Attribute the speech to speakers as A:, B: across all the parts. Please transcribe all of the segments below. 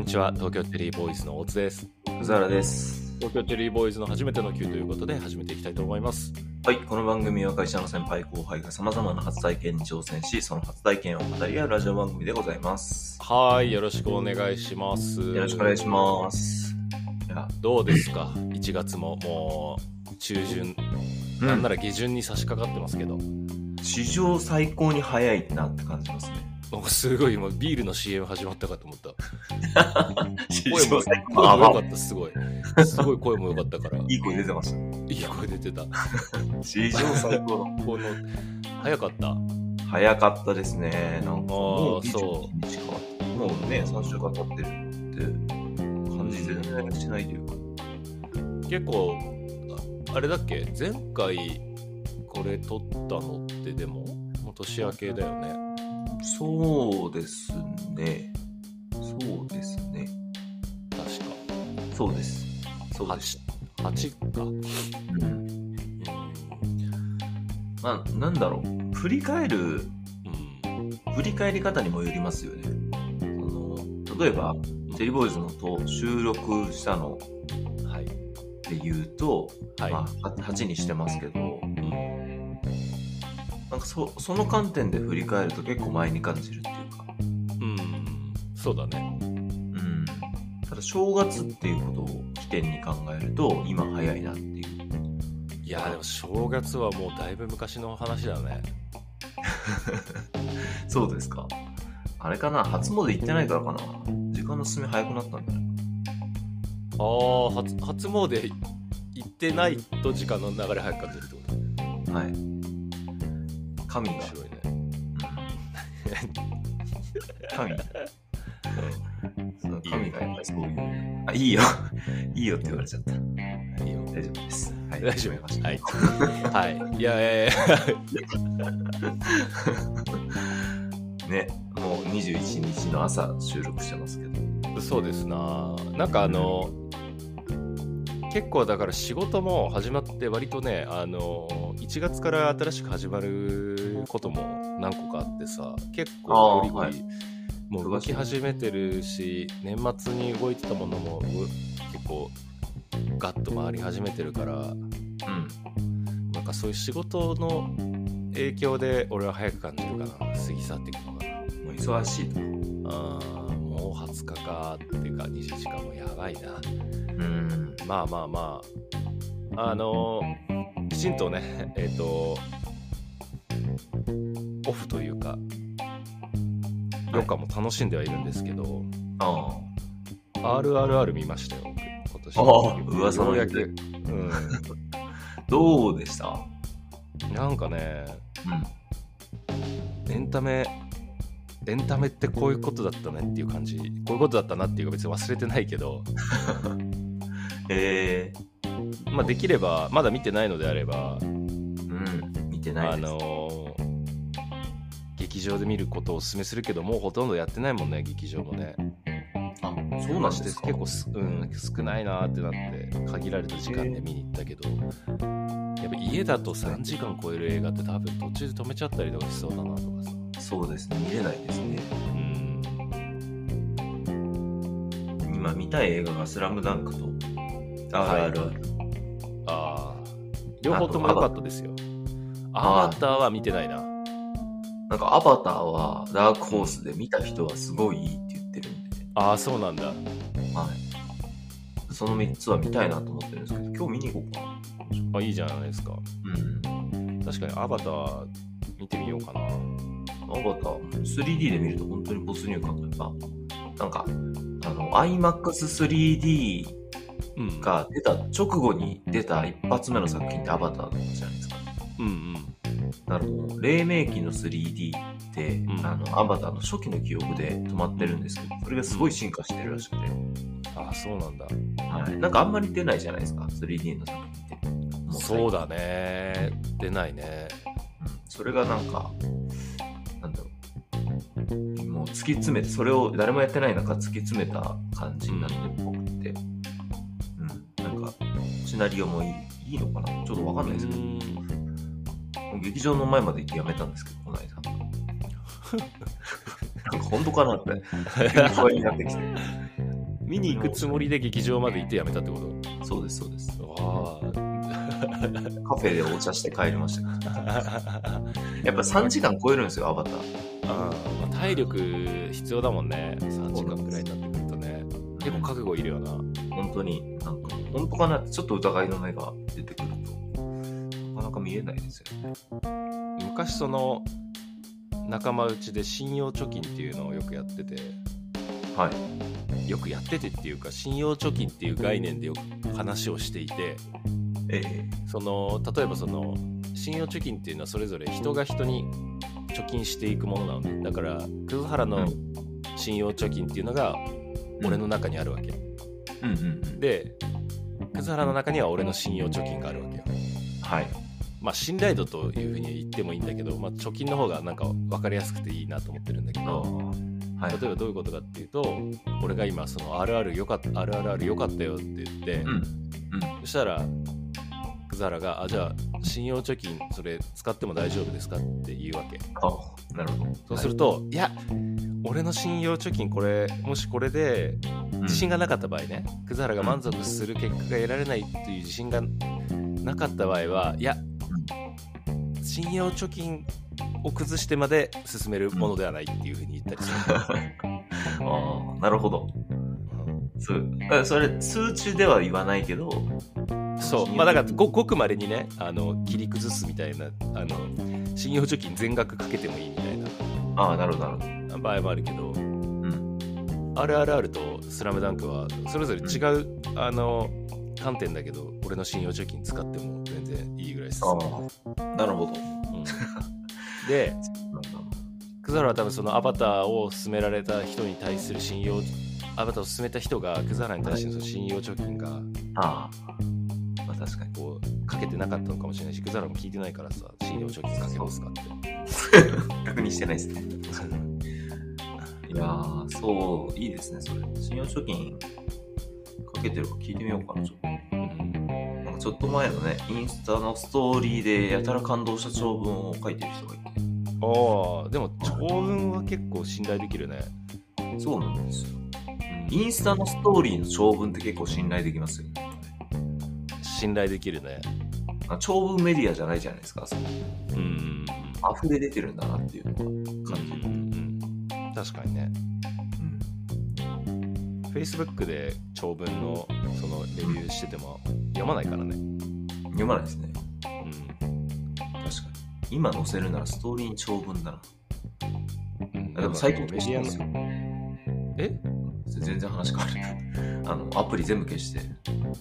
A: んにちは。東京テリーボーイズの大津です。
B: 藤原です。
A: 東京テリーボーイズの初めての Q ということで始めていきたいと思います。
B: はい、この番組は会社の先輩後輩が様々な初体験に挑戦し、その初体験を語り合うラジオ番組でございます。
A: はい。よろしくお願いします。
B: よろしくお願いします。いや、
A: どうですか？1月ももう中旬、なんなら下旬に差し掛かってますけど。
B: 史上最高に早いなって感じますね。
A: なんかすごい今ビールの CM 始まったかと思った
B: 史
A: 声も声も良かったすごい すごい声も良かったから
B: いい声出てまし
A: いい声出てた
B: た。史上最高の。
A: この早かった？
B: 早かったですね。なんか、もう
A: そ
B: 21日か。もうね、3週間経ってるって感じ全然しないというか。
A: 結構ああれだっけ？前回これ撮ったのってでももう年明けだよね
B: そうですね。そうですね。
A: 確か
B: そうです。そうです。
A: 8, 8か
B: うんまあ、なんだろう。振り返る、
A: うん
B: 振り返り方にもよりますよね。その例えば、テリーボーイズのと収録したの
A: はい、
B: で言うと、
A: はい
B: まあ、8にしてますけど、
A: うん、
B: なんかそその観点で振り返ると結構前に感じるっていうか、
A: うん、そうだね
B: うん。ただ、正月っていうことを起点に考えると、今早いなっていう。
A: いやでも正月はもうだいぶ昔の話だね
B: そうですか。あれかな？初詣行ってないからかな？時間の進み早くなったんだね。
A: ああ初初詣行ってないと時間の流れ早く感じるってこと？
B: はい。神が
A: 面、白いね
B: 神その神がやっぱりそういう。あ、いいよ。いいよって言われちゃった。
A: いいよ
B: 大丈夫です。はい。
A: 大丈夫
B: ました。
A: はいはいいやいやいや
B: ね、もう21日の朝収録してますけど。
A: そうですななんかあの結構だから仕事も始まって割とねあの1月から新しく始まることも何個かあってさ結構ゴリゴリ、もう動き始めてるし年末に動いてたものもう結構ガッと回り始めてるから
B: うん。
A: なんかそういう仕事の影響で俺は早く感じるかな過ぎ去っていくのかな
B: もう忙しいと。
A: あーもう20日かっていうか20時間もやばいな
B: うん。
A: まあまあまあ。あのきちんとね えっ、とオフというか余暇も楽しんではいるんですけど、
B: あ
A: RRR 見ましたよ僕。今年。
B: ああ噂のやつ
A: ようやく、う
B: あ。どうでした？
A: ん、なんかね
B: うん。
A: エンタメエンタメってこういうことだったねっていう感じ。こういうことだったなっていうか別に忘れてないけど
B: え
A: まあできればまだ見てないのであれば
B: ー、うん。見てない
A: あ
B: です。
A: のー劇場で見ることをお勧めするけどもうほとんどやってないもんね劇場もね
B: あ、そうなんですか
A: 結構す、うん、少ないなーってなって限られた時間で見に行ったけどやっぱ家だと3時間超える映画って多分途中で止めちゃったりとかしそうだなとかさ
B: そうですね。見れないですね。
A: うん
B: 今見たい映画がスラムダンクと、
A: はい。
B: RRR。
A: ああ両方とも良かったですよ。
B: あ
A: アバターは見てないな。
B: なんかアバターはダークホースで見た人はすごいいいって言ってるんで、
A: ああそうなんだ。
B: はい。その3つは見たいなと思ってるんですけど、今日見に行こうかな。
A: あいいじゃないですか。
B: うん。
A: 確かにアバター見てみようかな。
B: アバター、3D で見ると本当に没入感というか、なんか、あの、IMAX3D
A: うん
B: が出た直後に出た一発目の作品ってアバターだったじゃないですか。
A: うんうん。
B: なるほど。黎明期の 3D って、
A: ん。
B: あの、アバターの初期の記憶で止まってるんですけど、それがすごい進化してるらしくて、
A: ああそうなんだ。
B: はい。なんかあんまり出ないじゃないですか、3D の作品って。も
A: そうだね。出ないね。
B: うん。それがなんか、なんだろう。もう突き詰めて、それを誰もやってない中突き詰めた感じになってるっぽナリオもいいいいのかな？ちょっとわかんないですけど、劇場の前まで行ってやめたんですけど、この間。なんか本当かなって、不安になってきて。
A: 見に行くつもりで劇場まで行ってやめたってこと？
B: そうです、そうです。
A: あ
B: カフェでお茶して帰りました。やっぱ3時間超えるんですよ、アバター。
A: あーまあ体力必要だもんね。3時間くらいになってくるとね。結構覚悟いるよな
B: 本当に、なんか、本当かなってちょっと疑いの目が出てくると、なかなか見えないですよね。
A: 昔その仲間内で信用貯金っていうのをよくやってて
B: はい。
A: よくやっててっていうか信用貯金っていう概念でよく話をしていて
B: ええ
A: その例えばその信用貯金っていうのはそれぞれ人が人に貯金していくものなのねだから葛原の信用貯金っていうのが俺の中にあるわけ、
B: うんうんうん。
A: で葛原の中には俺の信用貯金があるわけよ
B: はい。
A: まあ信頼度というふうに言ってもいいんだけど、まあ、貯金の方がなんか分かりやすくていいなと思ってるんだけど
B: はい。
A: 例えばどういうことかっていうと俺が今その RR よかった RRR よかったよって言って、
B: うん。うん。
A: そしたら葛原が「あじゃあ信用貯金それ使っても大丈夫ですか?」って言うわけ
B: あ、なるほど。
A: そうすると、い、や俺の信用貯金これもしこれで
B: うん
A: 自信がなかった場合ね葛原が満足する結果が得られないっていう自信がなかった場合はいや信用貯金を崩してまで進めるものではないっていうふうに言ったりする、
B: ああ、なるほど。
A: うん
B: そそれ、数値では言わないけど、
A: そう。まあだからごごくまれにねあの切り崩すみたいなあの信用貯金全額かけてもいいみたいな。
B: ああ、なるほど、なるほど。
A: 場合もあるけど。
B: うん。
A: RRR とスラムダンクはそれぞれ違う、あの観点だけど俺の信用貯金使っても全然いいぐらいです、
B: ああ、なるほど。
A: うん でクザラは多分そのアバターを勧められた人に対する信用アバターを勧めた人がクザラに対してのその信用貯金が
B: ああ、まあ確かに。
A: こうかけてなかったのかもしれないしクザラも聞いてないからさ信用貯金かけますかって
B: 確認してないですね。いやー、そう、いいですね、それ。信用貯金かけてるか聞いてみようかな、ちょっと。
A: うん
B: なんかちょっと前のね、インスタのストーリーでやたら感動した長文を書いてる人がい
A: ああでも長文は結構信頼できるね、
B: て。そうなんですよ。
A: うん
B: インスタのストーリーの長文って結構信頼できますよね。
A: 信頼できるね
B: あ長文メディアじゃないじゃないですか。その
A: うん
B: 溢れ出てるんだなっていうのが
A: うん
B: 感じる。
A: うんうん確かにね
B: うん。
A: Facebook で長文のそのレビューしてても読まないからね。
B: 読まないですね。
A: うん。
B: 確かに。今載せるならストーリーに長文だな。
A: うん
B: あでも最近消したんですよ。
A: のえ？
B: 全然話変わる。あの、アプリ全部消して、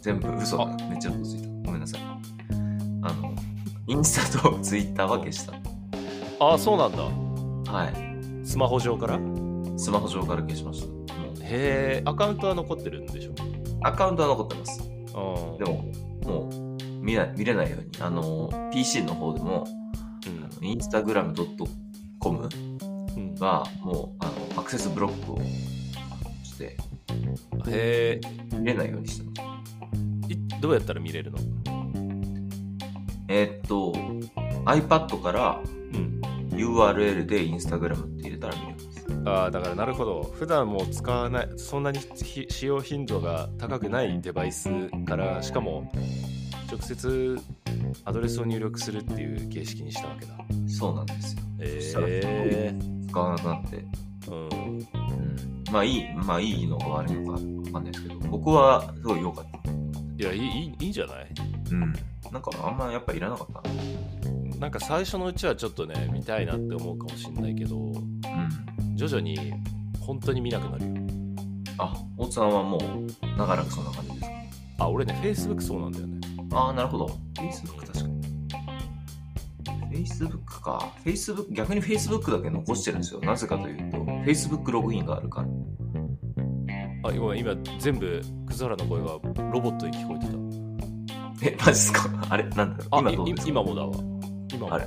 B: 全部嘘だ。めっちゃ嘘ついた。ごめんなさい。あの、インスタと ツイッターは消した。
A: ああ、そうなんだ。
B: はい。
A: スマホ上から？へ
B: スマホ上から消しました。もう
A: え、アカウントは残ってるんでしょ？
B: アカウントは残ってます。
A: うん。
B: でも、もう、見ない見れないように、あの、PC の方でも、
A: うん、
B: インスタグラム .com
A: うん、
B: は、もう、あの、アクセスブロックをして、
A: へえ、
B: 見れないようにしてます。
A: いどうやったら見れるの？
B: えーっと、iPad から
A: うん。
B: URL でインスタグラムって入れたら見れます。
A: ああ、だからなるほど。普段もう使わない、そんなにひ使用頻度が高くないデバイスから、しかも、直接アドレスを入力するっていう形式にしたわけだ。
B: そうなんですよ。
A: ええ
B: 使わなくなって。
A: うん。
B: うん。まあいい、まあいいのか悪いのかわかんないですけど、僕はすごい良かった。
A: いやいいいいいいんじゃない？
B: うん。なんかあんまやっぱいらなかったな。
A: なんか最初のうちはちょっとね見たいなって思うかもしれないけど
B: うん。
A: 徐々に本当に見なくなるよ
B: あ、大津さんはもう長らくそんな感じですか？
A: あ俺ね Facebook そうなんだよね
B: ああ、なるほど。Facebook 確かに。Facebook か。Facebook、逆に Facebook だけ残してるんですよ。なぜかというと、Facebook ログインがあるから。
A: あ今今全部葛原の声がロボットに聞こえて
B: え、マジっすか？あれなんだろう今
A: 今もだわ今も
B: あれ。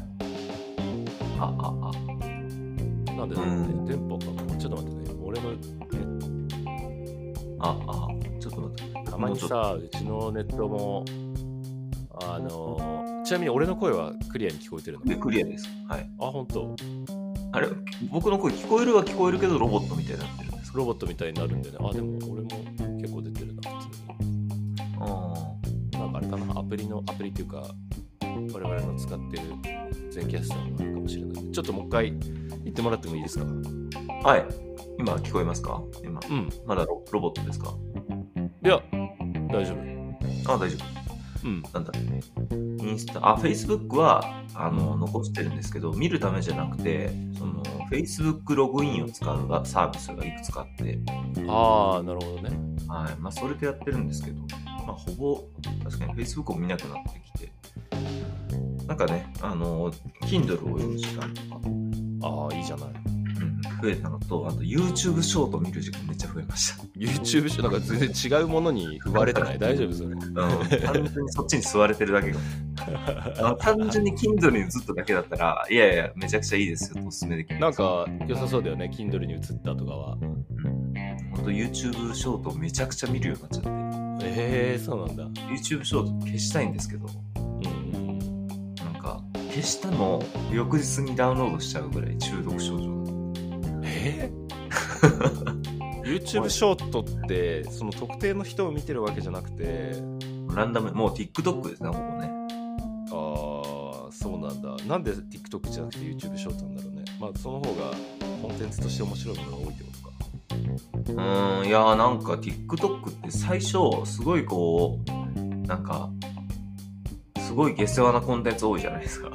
B: あ、あ、あ。
A: なんでだろうね電波かな？ちょっと待ってね。俺の
B: あ、あ、ちょっと待って。
A: たまにさうちのネットもあのちなみに俺の声はクリアに聞こえてるの？
B: で、クリアです。はい。
A: あ本当。
B: あれ？僕の声聞こえるは聞こえるけど、ロボットみたいになってるんですか？
A: ロボットみたいになるんでね。あでも俺も結構出てるな、普通に。
B: あ
A: なんかあれかな、アプリの、アプリっていうか、我々の使ってる全キャスターがあるかもしれない。ちょっともう一回言ってもらってもいいですか？
B: あ。はい。今聞こえますか？今。
A: うん。
B: まだロロボットですか？
A: いや、大丈夫。
B: あ、大丈夫。
A: うん。
B: なんだインスタ、あ、Facebook は、あの、残してるんですけど、見るためじゃなくて、その、Facebook ログインを使うがサービスがいくつかあって、
A: ああ、なるほどね。
B: はい。まあ、それでやってるんですけど、まあ、ほぼ、確かに Facebook を見なくなってきて、なんかね、あの、Kindle を読む時間とか、
A: ああ、いいじゃない。
B: うん、増えたのと、あと YouTube ショート見る時間めっちゃ増えました。
A: YouTube しなんか全然違うものに踏まれてない大丈夫それ。
B: うん、単純にそっちに座れてるだけが。あの単純に Kindle に移っただけだったら、いやいや、めちゃくちゃいいですよとおすすめできる。
A: なんか良さそうだよね、Kindle に移ったとかは。
B: うん、ほんと YouTube ショートめちゃくちゃ見るようになっちゃって、
A: ええー、そうなんだ。
B: YouTube ショート消したいんですけど、消したの？を翌日にダウンロードしちゃうぐらい中毒症状。
A: え？ー YouTube ショートってその特定の人を見てるわけじゃなくて？
B: ランダム、もう TikTok ですね、ほぼね。
A: ああそうなんだ。なんで TikTok じゃなくて YouTube ショートなんだろうね。まあその方がコンテンツとして面白いものが多いってことか。
B: うーん、いやーなんか TikTok って最初、すごいこう、なんか、すごい下世話なコンテンツ多いじゃないですか。わ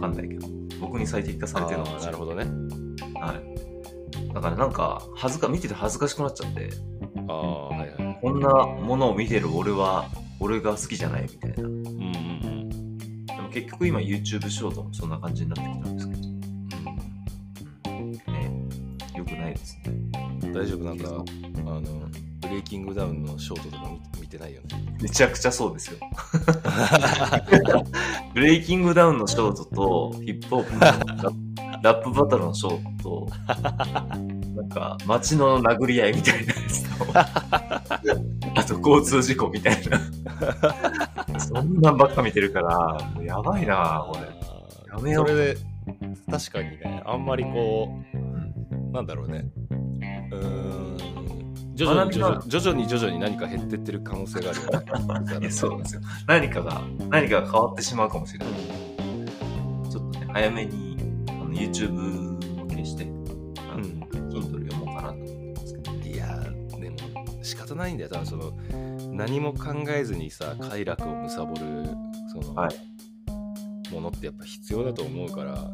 B: かんないけど。僕に最適化されてるのか
A: あーなるほどね
B: はい。だからなんか、恥ずか、見てて恥ずかしくなっちゃって、
A: ああはいはい
B: こんなものを見てる俺は、俺が好きじゃないみたいな。
A: うんうん
B: でも結局今 YouTube ショートもそんな感じになってきたんですけど、
A: うん
B: ね、よくないですね。
A: うん大丈夫なんかあのブレイキングダウンのショートとか見見てないよね
B: めちゃくちゃそうですよ。ブレイキングダウンのショートと、ヒップホップのララップバトルのショートと、なんか街の殴り合いみたいなやつと、あと交通事故みたいな。そんなんばっか見てるから、もうやばいなこれ。やめよう
A: それで確かにねあんまりこ
B: う
A: なんだろうねうーん徐々に徐々徐々に徐々に何か減ってってる可能性があるね。
B: やそうなんですよ。何かが、何かが変わってしまうかもしれない。ちょっとね、早めにあの YouTube を消して、あの
A: うん。
B: Kindle 読もうかなと思ってますけど。
A: いやーでも仕方ないんだよ多分その何も考えずにさ快楽を貪るその、
B: はい。
A: ものってやっぱ必要だと思うから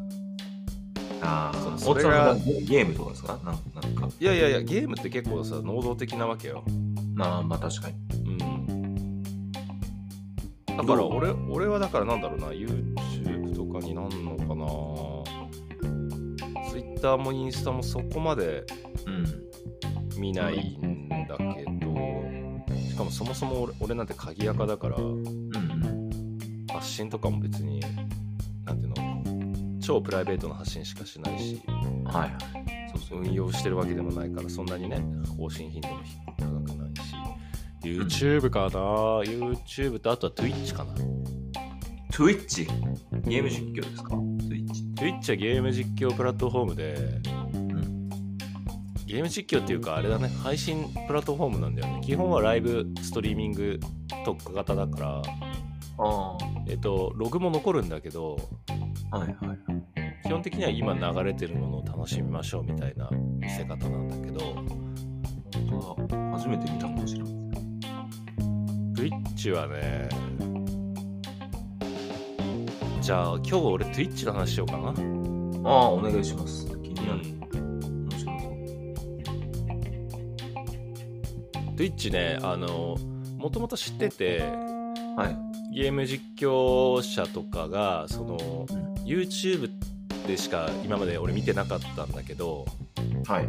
B: ああ、
A: それ
B: ゲームとかですか？なんなんか。
A: いやいやいやゲームって結構さ能動的なわけよ
B: まあまあ確かに。
A: うんだから俺俺はだからなんだろうな YouTube とかになんのかな Twitter もインスタもそこまで
B: うん。
A: 見ないんだけどしかもそもそも俺俺なんて鍵垢だから
B: うんうん。
A: 発信とかも別になんていうの超プライベートな発信しかしないし
B: はいはい。
A: そうそう運用してるわけでもないからそんなにね更新頻度も高くないし YouTube かな？YouTube とあとは Twitch かな
B: Twitch? ゲーム実況ですか ?Twitch。
A: Twitch はゲーム実況プラットフォームで
B: うん。
A: ゲーム実況っていうかあれだね配信プラットフォームなんだよね基本はライブストリーミング特化型だから
B: あ
A: えっとログも残るんだけど
B: あ。はいはいはい。
A: 基本的には今流れてるものを楽しみましょうみたいな見せ方なんだけど。
B: 初めて見たかもしれない。
A: Twitch はねじゃあ今日俺 Twitch の話しようかな
B: ああ、お願いします。気になる。面白そう。
A: Twitch ねあのもともと知ってて
B: はい。
A: ゲーム実況者とかがその YouTube でしか今まで俺見てなかったんだけど
B: はい。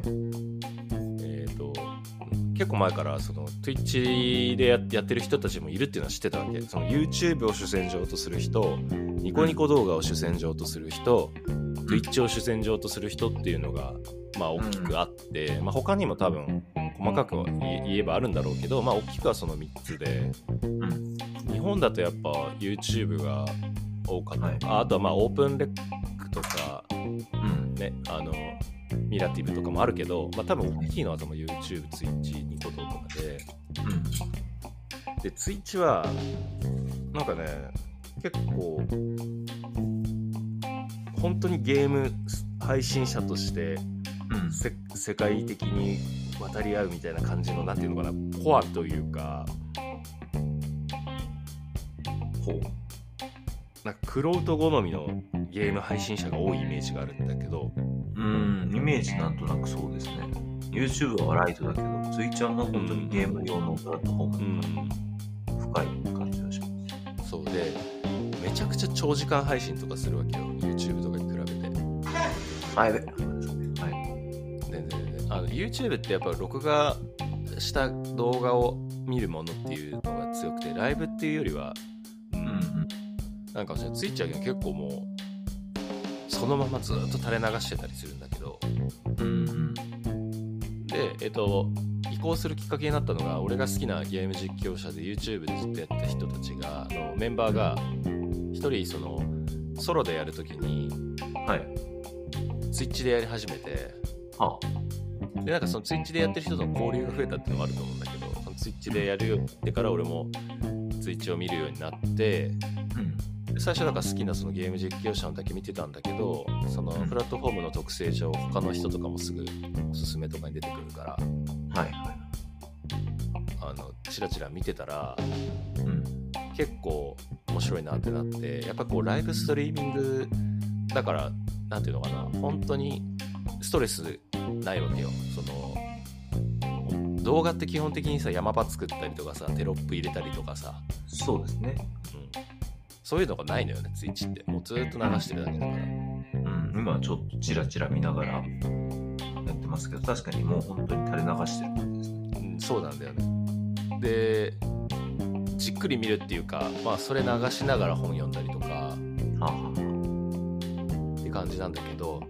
A: えー、と結構前からその Twitch でややってる人たちもいるっていうのは知ってたわけその YouTube を主戦場とする人ニコニコ動画を主戦場とする人 Twitch を主戦場とする人っていうのがまあ大きくあって、まあ、他にも多分細かくは言え言えばあるんだろうけど、まあ、大きくはその3つで
B: うん。
A: 日本だとやっぱ YouTube が多かった
B: はい
A: あとはまあオープンレックとか
B: うん。
A: ねあのミラティブとかもあるけど、まあ、多分大きいのは YouTube、Twitch、ニコ動とかで
B: うん。
A: で、ツイッチは、なんかね、結構、本当にゲーム配信者として
B: うん。
A: せ世界的に渡り合うみたいな感じの、なんていうのかな、コアというか、
B: ほう。
A: なんか、クロート好みのゲーム配信者が多いイメージがあるんだけど、
B: うん、イメージなんとなくそうですね。YouTube はライトだけど、Twitch は本当にゲーム用のプラットフォーム
A: うん、
B: 深い感じがします。
A: そうで、めちゃくちゃ長時間配信とかするわけよ、YouTube とかに比べて。
B: あ、やべ。はい。
A: 全然全然あの YouTube ってやっぱ録画した動画を見るものっていうのが強くてライブっていうよりは、なんかツイッチはね結構もうそのままずっと垂れ流してたりするんだけど。でえっと移行するきっかけになったのが俺が好きなゲーム実況者で YouTube でずっとやってた人たちがあのメンバーが一人そのソロでやるときに
B: はい。
A: ツイッチでやり始めて
B: は
A: でなんかそのツイッチでやってる人との交流が増えたっていうのもあると思うんだけどそのツイッチでやるよってから俺もツイッチを見るようになって最初だから好きなそのゲーム実況者のだけ見てたんだけどその
B: うん
A: プラットフォームの特性上他の人とかもすぐおすすめとかに出てくるから
B: はいはい。
A: あのチラチラ見てたら
B: うん。
A: 結構面白いなってなってやっぱこうライブストリーミングだからなんていうのかな本当にストレスないわけよその動画って基本的にさ山場作ったりとかさテロップ入れたりとかさ、
B: そうですね。
A: うん、そういうのがないのよねツイッチってもうずっと流してるだけだから
B: うん。今はちょっとチラチラ見ながらやってますけど、確かにもう本当に垂れ流してる感じですね。
A: うん、そうなんだよねでじっくり見るっていうかまあそれ流しながら本読んだりとか
B: はあ、は
A: って感じなんだけど、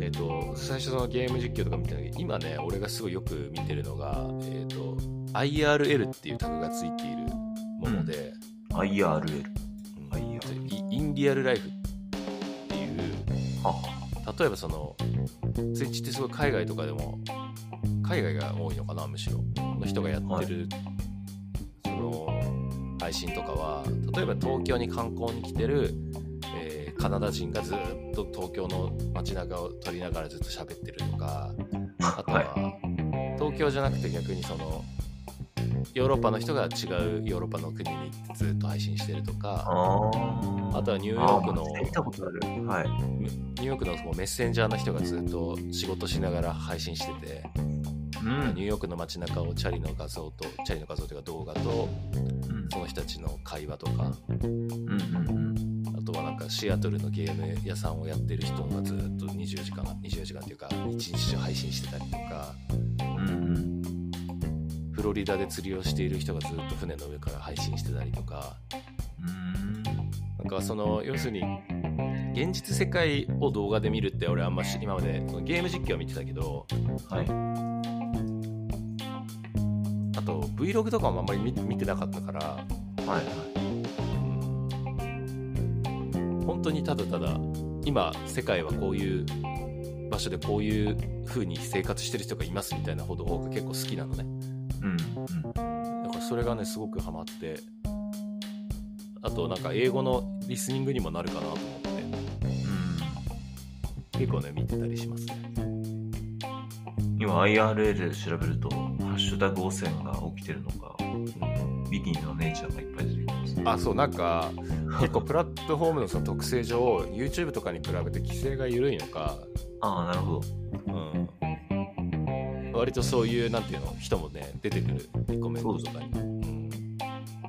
A: えー、と最初そのゲーム実況とか見てたけど今ね俺がすごいよく見てるのが、えー、と IRL っていうタグがついているもので。うん
B: IRL
A: ンディアルライフ。っていう。例えばそのツイッチってすごい海外とかでも海外が多いのかなむしろ。の人がやってる、その配信とかは例えば東京に観光に来てる、えーカナダ人がずっと東京の街中を撮りながらずっと喋ってるとかあとは、
B: は
A: 東京じゃなくて逆にそのヨーロッパの人が違うヨーロッパの国に行ってずっと配信してるとか
B: あ
A: あとはニューヨークの。ニューヨークのそのメッセンジャーの人がずっと仕事しながら配信してて、
B: うん。
A: ニューヨークの街中をチャリの画像とチャリの画像というか動画と
B: うん。
A: その人たちの会話とか。
B: うんうん
A: あとはなんかシアトルのゲーム屋さんをやってる人がずっと20時間24時間というか1日中配信してたりとか。
B: うん
A: ロリダで釣りをしている人がずっと船の上から配信してたりとか。
B: うん。
A: なんかその要するに現実世界を動画で見るって俺あんまし今までそのゲーム実況は見てたけど。
B: はい。
A: あと Vlog とかもあんまり見見てなかったから。
B: はい。はい
A: 本当にただただ今世界はこういう場所でこういう風に生活してる人がいますみたいな報道が結構好きなのね
B: うん
A: だからそれがねすごくハマって。あとなんか英語のリスニングにもなるかなと思って。
B: うん。
A: 結構ね見てたりしますね。
B: 今 IRL で調べるとハッシュタグ汚染が起きてるのかビキニのネイチャーがいっぱい出てきます
A: あそうなんか結構プラットフォームのその特性上 YouTube とかに比べて規制が緩いのか、
B: ああなるほど
A: うん、割とそういうなんていうの人もね出てくるコメントとかに。うん。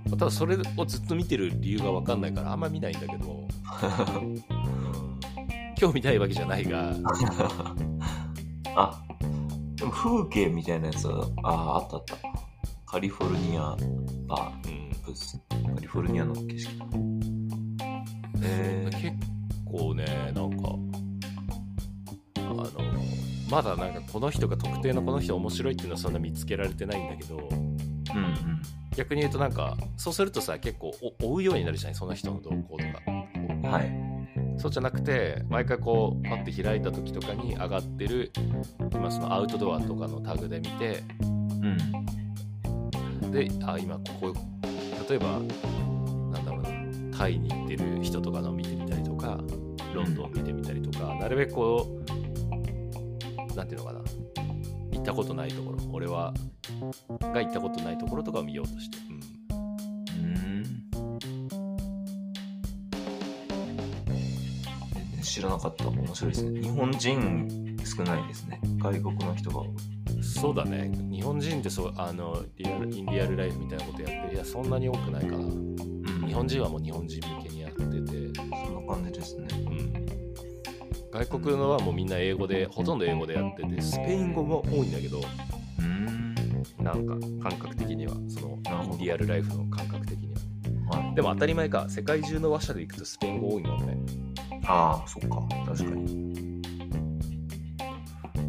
A: ただそれをずっと見てる理由が分かんないからあんま見ないんだけど、うん、興味ないわけじゃないが。
B: あでも風景みたいなやつはあああったあった。カリフォルニアバ
A: うん
B: スカリフォルニアの景色。だえー
A: 結構ねなんかまだなんかこの人が特定のこの人面白いっていうのはそんな見つけられてないんだけど
B: うんうん
A: 逆に言うとなんかそうするとさ結構お追うようになるじゃないその人の動向とか。
B: はい。
A: そうじゃなくて毎回こうパッて開いた時とかに上がってる今そのアウトドアとかのタグで見て
B: うん。
A: であ今ここ例えばなんだろうなタイに行ってる人とかのを見てみたりとかロンドン見てみたりとか、なるべくこうなんていうのかな行ったことないところ俺はが行ったことないところとかを見ようとして、うん、
B: うん。知らなかった。面白いですね。日本人少ないですね。外国の人が。
A: そうだね日本人ってそうあのリアルインディアルライフみたいなことやってるいやそんなに多くないかな
B: うん
A: 日本人はもう日本人向けにやってて、
B: そんな感じですね。
A: うん、外国のはもうみんな英語でほとんど英語でやっててスペイン語も多いんだけど
B: うん。
A: なんか感覚的にはその
B: なるほど
A: インディアルライフの感覚的には
B: はい。
A: でも当たり前か世界中の話者で行くとスペイン語多いもんね
B: ああ、そっか。確かに。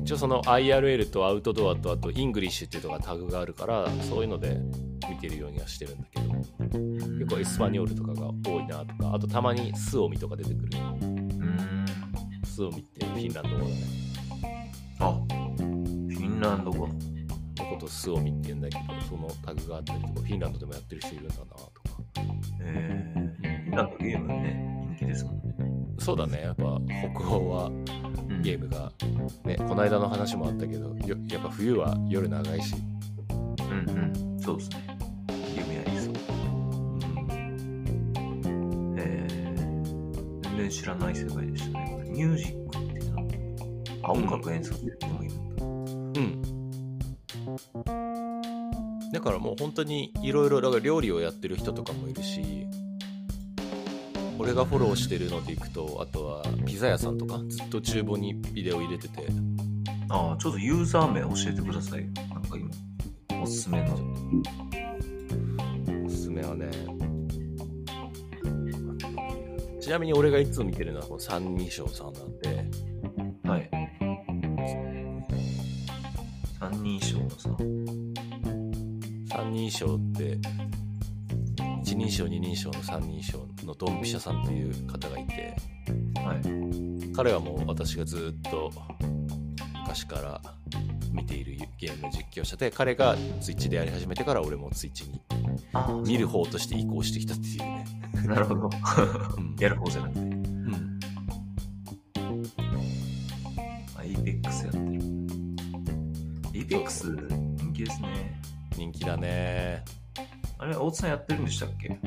A: 一応その IRL とアウトドアとあと English っていうのがタグがあるからそういうので見てるようにはしてるんだけど結構 Español とかが多いなとかあとたまに Suomi とか出てくる
B: うん。
A: スオミってフィンランド語だね
B: あ、フィンランド語。
A: のことをスオミって言うんだけどそのタグがあったりとかフィンランドでもやってる人いるんだなとか
B: えー、フィンランドゲームね、人気ですもんね。
A: そうだねやっぱ北欧はゲームが、ね、この間の話もあったけどよやっぱ冬は夜長いし、
B: うんうん。そうですね。ゲームやりそう。えー、全然知らない世界でしたね。ミュージックっていうのあ、音楽演奏っていうのもいるんだ。
A: うんだからもう本当にいろいろだから料理をやってる人とかもいるし俺がフォローしてるのでいくとあとはピザ屋さんとかずっと厨房にビデオ入れてて
B: ああ、ちょっとユーザー名教えてくださいよ。なんか今、おすすめの。
A: ちなみに俺がいつも見てるのはこの三人称さんなんで
B: はい。三人称のさ。
A: 三人称って一人称二人称の三人称のドンピシャさんという方がいて
B: はい。
A: 彼はもう私がずっと昔から見ているゲーム実況者で彼がツイッチでやり始めてから俺もツイッチに
B: あ
A: 見る方として移行してきたっていうね、
B: なるほど。
A: うん
B: やる方じゃなくて。
A: うん、
B: あ、 Apex やってる。 Apex 人気ですね。
A: 人気だね
B: あれ、大津さんやってるんでしたっけ？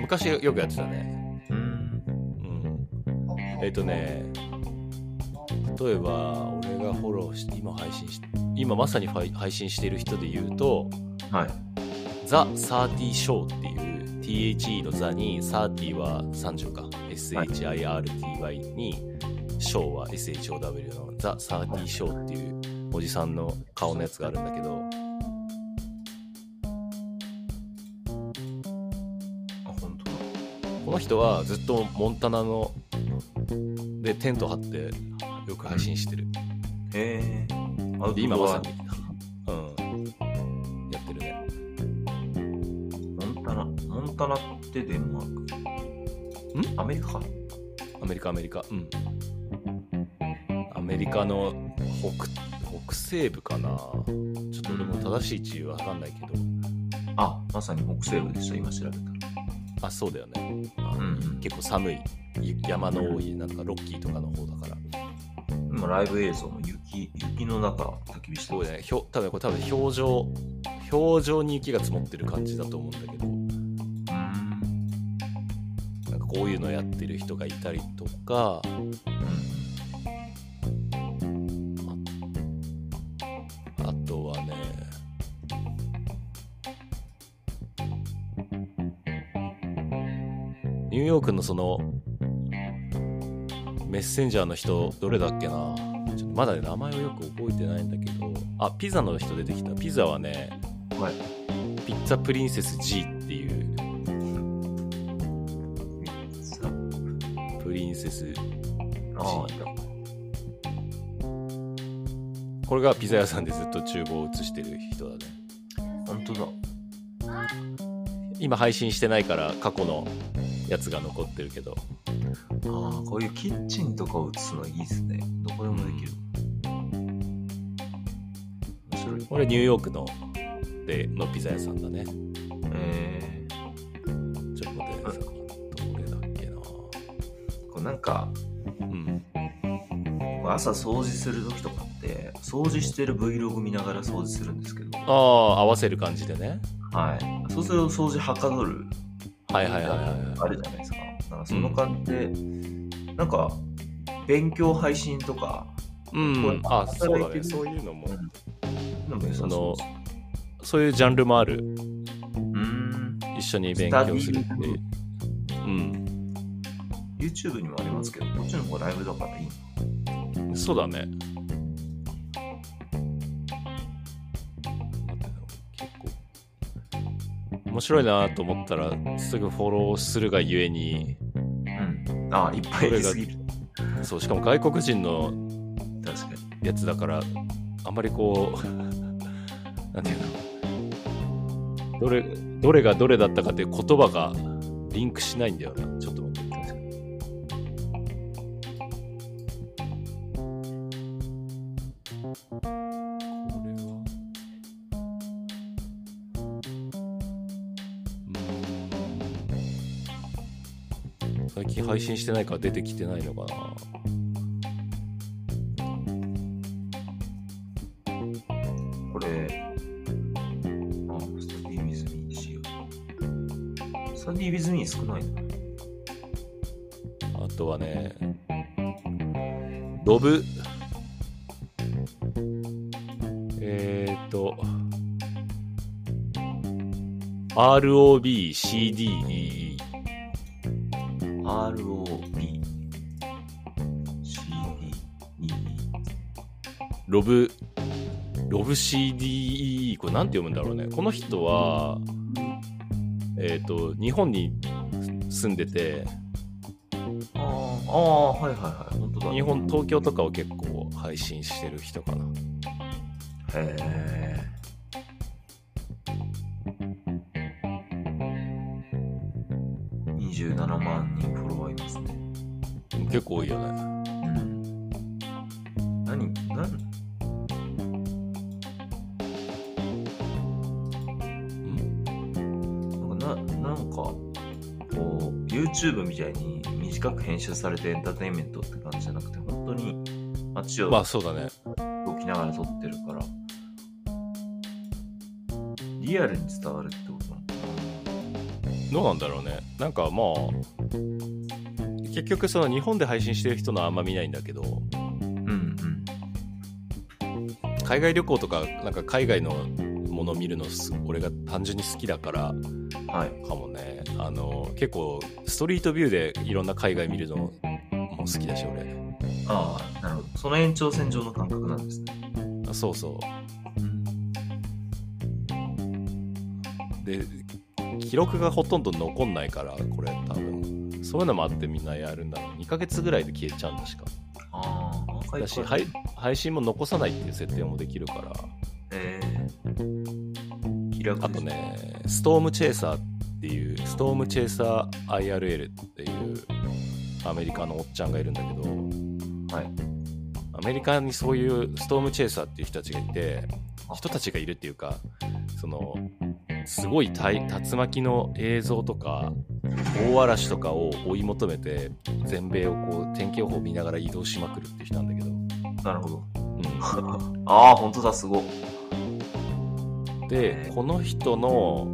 A: 昔よくやってたね
B: うん。
A: うんえっ、とね例えば俺がフォローして今配信し今まさに配信している人で言うと
B: はい。
A: ザ・サーティ・ショーっていう THE のザにサーティは30か SHIRTY にショーは SHOW のザ・サーティ・ショーっていうおじさんの顔のやつがあるんだけど
B: あ、本当だ。
A: この人はずっとモンタナのでテント張ってよく配信してる
B: へえ。
A: 今まさに
B: タナってデンマーク。ん？アメリカ
A: アメリカアメリカ。うん。アメリカの北北西部かな。ちょっと俺も正しい地位わかんないけど。
B: あ、まさに北西部でした。今調べたら。
A: あそうだよね。あ
B: うんうん。
A: 結構寒い。ゆ山の多いなんかロッキーとかの方だから。
B: 今、ライブ映像も雪、雪の中、焚き火してます。
A: そうだね。ひょ多分これ多分表情表情に雪が積もってる感じだと思うんだけどこういうのやってる人がいたりとかあとはねニューヨークのそのメッセンジャーの人どれだっけな？ちょっとまだね名前をよく覚えてないんだけど。あピザの人出てきた。ピザはね
B: はい。
A: ピッツァプリンセス G ってプリンセス
B: ああ、い
A: これがピザ屋さんでずっと厨房を映してる人だね
B: た。本当だ。
A: 今配信してないから過去のやつが残ってるけど
B: ああ、こういうキッチンとかを映すのいいですね。どこでもできる。面白い。
A: これニューヨークのでのピザ屋さんだね。
B: えうなんか、
A: うん。
B: 朝掃除する時とかって、掃除してる Vlog 見ながら掃除するんですけど、
A: ああ、合わせる感じでね。
B: はい。そうすると掃除はかどる
A: はいはいはいはい
B: あるじゃないですか。なんかその感じで、なんか、勉強配信とか、
A: うん。あ、そうだね。そういうのも、
B: なんそうです
A: そういうジャンルもある。
B: うーん。
A: 一緒に勉強するっていう。うん。
B: YouTube にもありますけど、こっちの方がライブだからいいの？
A: そうだね。結構面白いなと思ったらすぐフォローするがゆえに
B: うん。ああ、いっぱいいすぎる。
A: そうしかも外国人の。やつだからあんまりこう なんていうの？どれどれがどれだったかって言葉がリンクしないんだよなちしてないから出てきてないのかな
B: これ、あ、スタディ・ウィズ・ミーにしよう。スタディ・ウィズ・ミー少ないな。
A: あとはね、ロブ、えーっと、ROB、ロブ、ロブ CDE、これなんて読むんだろうね。この人は、えーっと、日本に住んでて、
B: あーあー、はいはいはい。本当だ。
A: 日本、東京とかを結構配信してる人かな。
B: へえ。27万人フォロワーいますね。
A: 結構多いよね。
B: YouTube みたいに短く編集されてエンターテインメントって感じじゃなくて本当に街を
A: まあそうだね。
B: 動きながら撮ってるから、リアルに伝わるってことなのか
A: どうなんだろうね。なんかまあ、結局その日本で配信してる人のはあんま見ないんだけど、
B: なうん
A: 海外旅行とか、なんか海外のもの見るのす、俺が単純に好きだからかもね。あの、結構ストリートビューでいろんな海外見るのも好きだし、俺。
B: ああなるほどその延長線上の感覚なんですね
A: あそうそう。で、記録がほとんど残んないから、これ多分。そういうのもあってみんなやるんだろう。2ヶ月ぐらいで消えちゃうんだしか。
B: ああ
A: だし、配信も残さないっていう設定もできるから。
B: えー、気楽
A: あとね、ストームチェイサーっていう、ストームチェイサー IRL っていうアメリカのおっちゃんがいるんだけど、
B: はい。
A: アメリカにそういうストームチェイサーっていう人たちがいて、
B: あ。
A: 人たちがいるっていうか、その、すごい大竜巻の映像とか、大嵐とかを追い求めて、全米をこう天気予報を見ながら移動しまくるって人なんだけど、
B: なるほど。
A: うん、
B: ああ本当だすごい
A: で、この人の、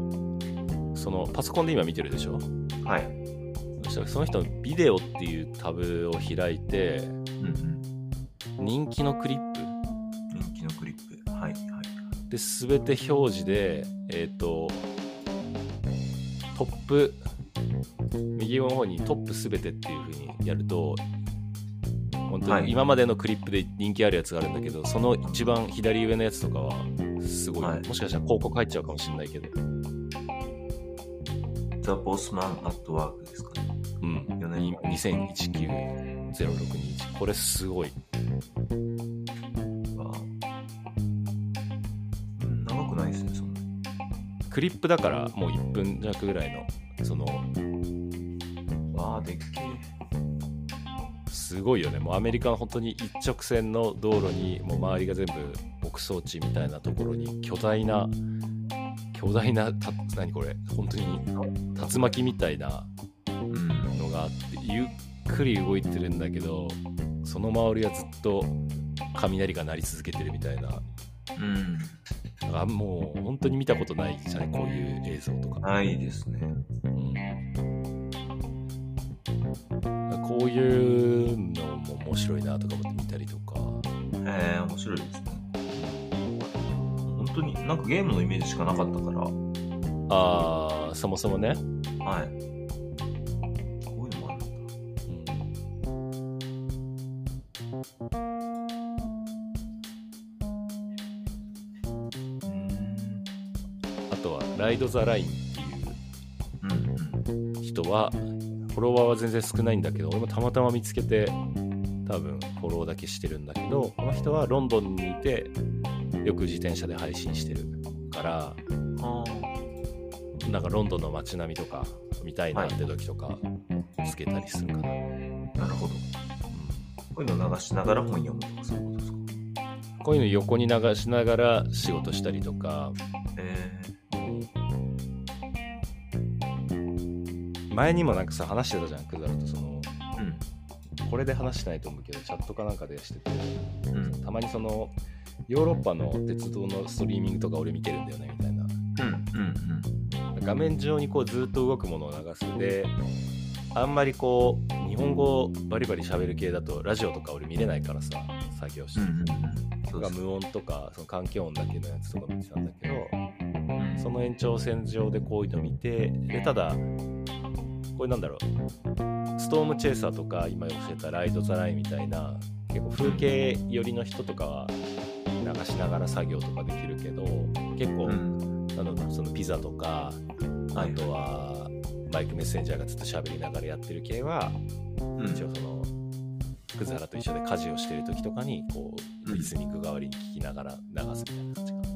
A: そのパソコンで今見てるでしょ？
B: はい。
A: そしたらその人のビデオっていうタブを開いて、
B: うんうん。
A: 人気のクリップ。
B: 人気のクリップ。はいはい。
A: で全て表示で、えっ、と、トップ、右の方にトップ全てっていう風にやると、本当
B: はい。
A: に今までのクリップで人気あるやつがあるんだけど、その一番左上のやつとかは、すごい、
B: はい。
A: もしかしたら広告入っちゃうかもしれないけど、
B: The Bossman at Work ですかね。
A: うん、
B: 四年
A: に2019-0621。これすごい。
B: 長くないですねそんなに。
A: クリップだからもう1分弱ぐらいの、その、
B: ああでっけ
A: すごいよね。もうアメリカの本当に一直線の道路に、もう周りが全部牧草地みたいなところに巨大な巨大なた何これ？本当に竜巻みたいな
B: うん。
A: のがあってゆっくり動いてるんだけどその周りはずっと雷が鳴り続けてるみたいな
B: うん。
A: あもう本当に見たことないじゃないこういう映像とか、
B: ないですね。
A: うん、こういうのも面白いなとか思って見たりとか
B: へえ、面白いですね。本当に、なんかゲームのイメージしかなかったから、
A: あーそもそもね、
B: はい。こういうのもあるんだ。うん。
A: あとはライド・ザ・ラインって
B: うんうん。
A: いう人はフォロワーは全然少ないんだけど俺もたまたま見つけて多分フォローだけしてるんだけどこの人はロンドンにいてよく自転車で配信してるから
B: あ
A: なんかロンドンの街並みとか見たいなって時とかつけたりするかな、
B: あ、なるほど。こういうの流しながら本読むとかそういうことですか？
A: こういうの横に流しながら仕事したりとか前にもなんかさ話してたじゃんクザルとその
B: ー、
A: これで話してないと思うけどチャットかなんかでしてて
B: うん。うん。
A: たまにそのヨーロッパの鉄道のストリーミングとか俺見てるんだよねみたいな
B: うん。うん。
A: 画面上にこうずっと動くものを流すであんまりこう日本語をバリバリ喋る系だとラジオとか俺見れないからさ作業して
B: うん。
A: 無音とかその環境音だけのやつとか見てたんだけど
B: うん
A: その延長線上でこういうの見てでただこれなんだろう？ストームチェイサーとか今教えたライド・ザ・ラインみたいな結構風景寄りの人とかは流しながら作業とかできるけど結構、
B: うん。
A: なんだろうそのピザとかあ
B: はい
A: とはマイクメッセンジャーがずっと喋りながらやってる系は
B: うん
A: 一応その福原と一緒で家事をしてる時とかにこう
B: うん
A: リスニング代わりに聞きながら流すみたいな感じかな。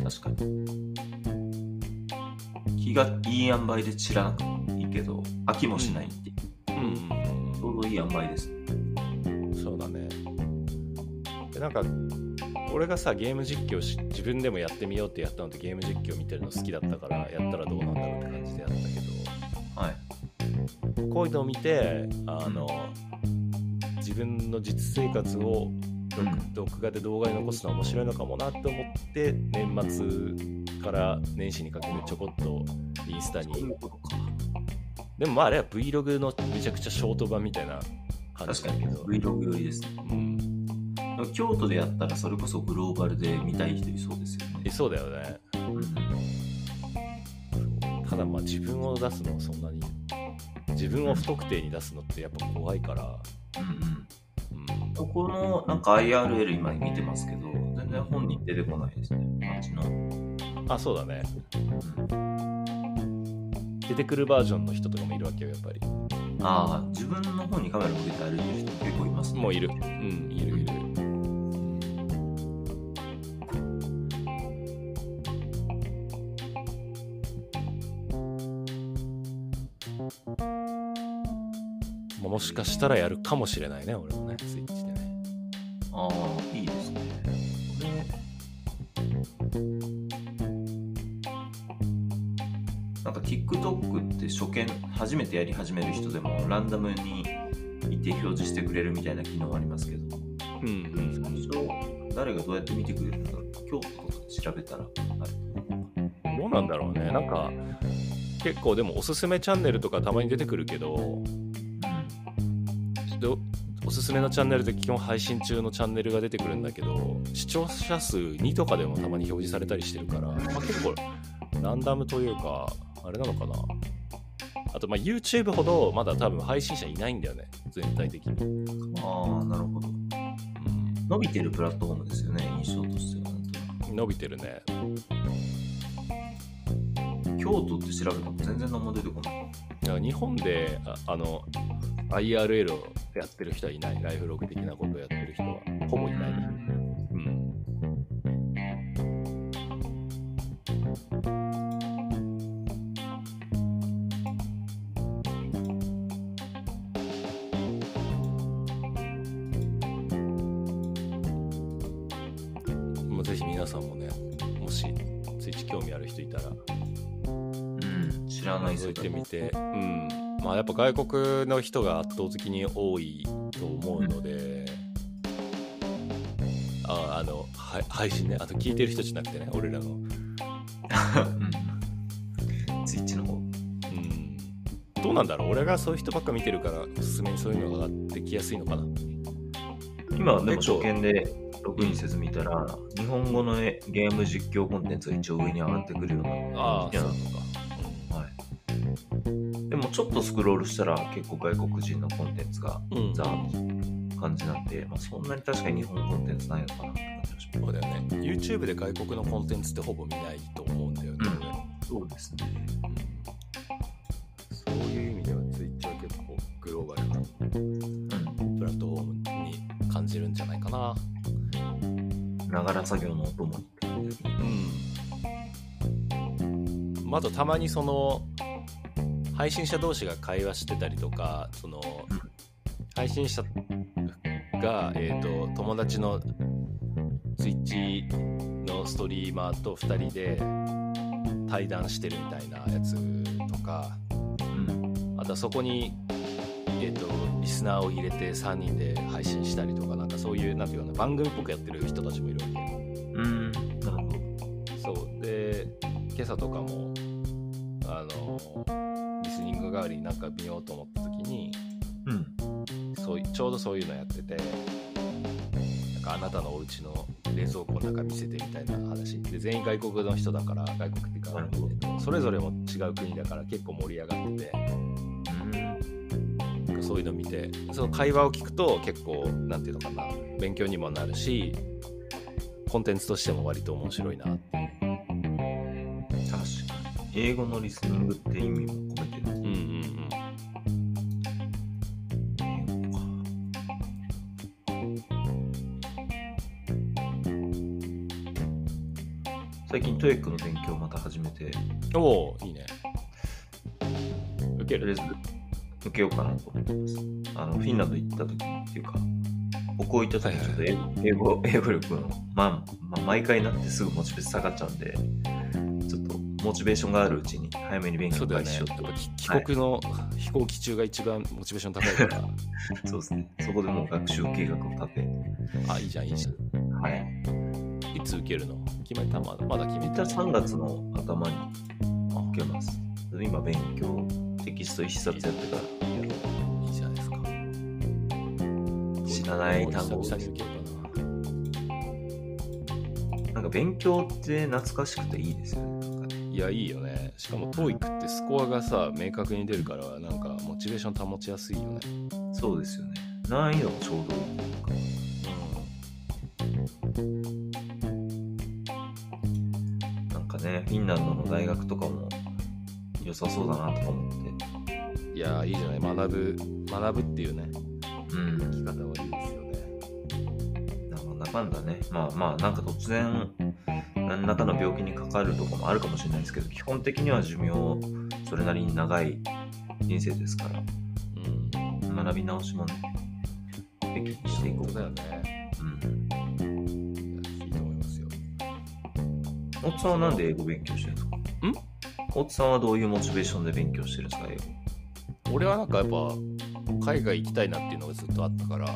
B: うん。確かに。気がいい塩梅で散らなくていいけど、飽きもしないっていう。
A: うん
B: ちょうどいい塩梅です。
A: そうだね。でなんか俺がさゲーム実況し自分でもやってみようってやったのってゲーム実況見てるの好きだったからやったらどうなんだろうって感じでやったけ
B: はい。
A: どこういうのを見てあの自分の実生活を
B: うん。
A: 録画で動画に残すのは面白いのかもなって思って年末から年始にかけてちょこっとインスタに。でもまああれは Vlog のめちゃくちゃショート版みたいな感じだけど、
B: Vlog 寄りですね。
A: うん、
B: 京都でやったらそれこそグローバルで見たい人いそうですよね。
A: えそうだよね
B: うん。
A: ただまあ自分を出すのそんなに自分を不特定に出すのってやっぱ怖いから、
B: うん
A: うん、
B: うん。このなんか IRL 今見てますけど、全然本人出てこないですね。街の。
A: あそうだね。
B: うん、
A: 出てくるバージョンの人とかもいるわけよやっぱり。
B: ああ、自分の方にカメラ向けて歩いてる人結構いますね。
A: もういる。うんいるいる。まあもしかしたらやるかもしれないね俺もねスイッチでね。
B: ああ、TikTok って初見、初めてやり始める人でもランダムに一定表示してくれるみたいな機能ありますけど、
A: うんうん
B: 最初、誰がどうやって見てくれるんだろう京都とかで調べたらある。
A: どうなんだろうねなんか結構でもおすすめチャンネルとかたまに出てくるけどどおすすめのチャンネルで基本配信中のチャンネルが出てくるんだけど視聴者数2とかでもたまに表示されたりしてるから、まあ、結構ランダムというかあれなのかな？あとまあ YouTube ほどまだ多分配信者いないんだよね全体的に、
B: うん。ああ、なるほど。
A: うん
B: 伸びてるプラットフォームですよね、印象としては。
A: 伸びてるね
B: 京都って調べても全然何も出てこない。
A: 日本でああの IRL をやってる人はいないライフログ的なことをやってる人はほぼいないね覗いてみ
B: て。
A: てうんまあやっぱ外国の人が圧倒的に多いと思うので、ああのは配信ねあと聞いてる人じゃなくてね俺らの
B: うん。ツイッチの方。
A: うんどうなんだろう俺がそういう人ばっか見てるからおすすめにそういうのが上がってきやすいのかな
B: 今、でも初見でログインせず見たら、日本語のゲーム実況コンテンツが一応上に上がってくるような。
A: ああそうか
B: はい。でもちょっとスクロールしたら結構外国人のコンテンツが
A: うん、
B: ザーッと感じなんで、まあ、そんなに確かに日本コンテンツないのかなって感じがします。
A: そうだよね YouTube で外国のコンテンツってほぼ見ないと思うんだよね、
B: そうですね。
A: 俺そういう意味では Twitch は結構グローバルな
B: うん。
A: プラットフォームに感じるんじゃないかな
B: ながら作業の音も。
A: うんまああとたまにその配信者同士が会話してたりとかその、
B: うん
A: 配信者が、えー、と友達の Twitch のストリーマーと2人で対談してるみたいなやつとか
B: うん。
A: あとはそこに、えー、とリスナーを入れて3人で配信したりとかなんかそういうなんていうかな番組っぽくやってる人たちもいるわけ
B: うん。なるほど。
A: そうで今朝とかもあのリスニング代わりになんか見ようと思った時に
B: うん。
A: そういちょうどそういうのやっててなんかあなたのお家の冷蔵庫の中見せてみたいな話で全員外国の人だから外国っていうか
B: なるほど
A: えっとそれぞれも違う国だから結構盛り上がってて
B: うん。
A: そういうの見てその会話を聞くと結構なんていうのかな勉強にもなるしコンテンツとしても割と面白いなって
B: 確かに。英語のリスニングって意味も込めて最近 TOEIC の勉強また始めて、
A: おおいいね。受ける？
B: 受けようかなと思ってます。あの、フィンランド行った時にっていうか、ここ行った時にちょっと英英語、英語力の、まあ、まあ、毎回なってすぐモチベーション下がっちゃうんで、ちょっとモチベーションがあるうちに早めに勉強開始しようと。
A: やっぱ帰帰国の飛行機中が一番モチベーション高いから。
B: そうですね。そこでもう学習計画を立て、
A: あいいじゃんいいじゃ
B: はい。
A: 受けるの決めたまだまだ決め
B: 一
A: た
B: 旦3月の頭に
A: あ
B: 受けます。今勉強、テキスト一冊やってから
A: いいじゃないですか
B: う。知らない単語なんか勉強って懐かしくていいですよね。
A: いやいいよねしかも TOEIC ってスコアがさ明確に出るからなんかモチベーション保ちやすいよね
B: そうですよね。難易度もちょうどいいね、フィンランドの大学とかも良さそうだなとか思って。
A: いやいいじゃない学ぶ学ぶっていうね
B: うん。
A: 生き方はいいですよね
B: なんだかんだね。まあまあ、なんか突然、何らかの病気にかかるとかもあるかもしれないですけど、基本的には寿命、それなりに長い人生ですから、
A: うん
B: 学び直しもね、べきにしていこう
A: だよね
B: うん。大津さんはなんで英語勉強してるんですか
A: ん？
B: 大津さんはどういうモチベーションで勉強してるんですか、英語。
A: 俺はなんかやっぱ海外行きたいなっていうのがずっとあったから、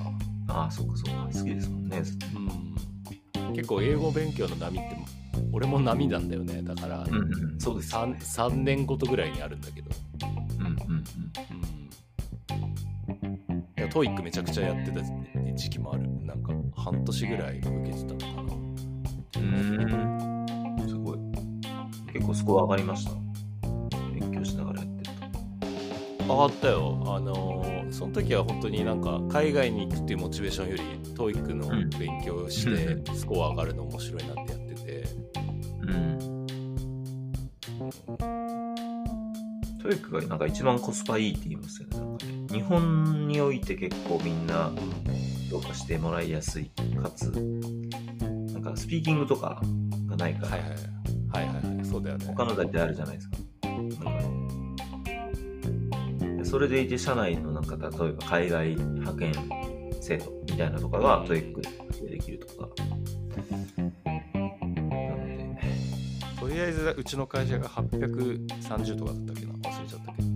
B: ああ、そうかそうか。好きですもんね。
A: うん、結構英語勉強の波って俺も波なんだよねだから、
B: うんうん。そうですよ
A: 3,
B: ね。
A: 3年ごとぐらいにあるんだけど、
B: うんうんうん。
A: うん、 TOEIC めちゃくちゃやってた時期もあるなんか半年ぐらい受けてたのかな
B: うーん。結構スコア上がりました。勉強しながらやってると。
A: 上がったよあのーその時は本当になんか海外に行くっていうモチベーションより TOEIC の
B: うん
A: 勉強をし
B: う
A: てスコア上がるの面白いなってやってて、
B: うん。 TOEIC がなんか一番コスパいいって言いますよね。なんかね日本において結構みんな評価してもらいやすい。かつ、なんかスピーキングとかがないから、
A: はいはいそうだよね
B: 他の大体あるじゃないですか。なんかでそれでいて社内のなんか例えば海外派遣制度みたいなとかが TOEIC でできるとか。
A: りあえずうちの会社が830とかだったっけな忘れちゃったけど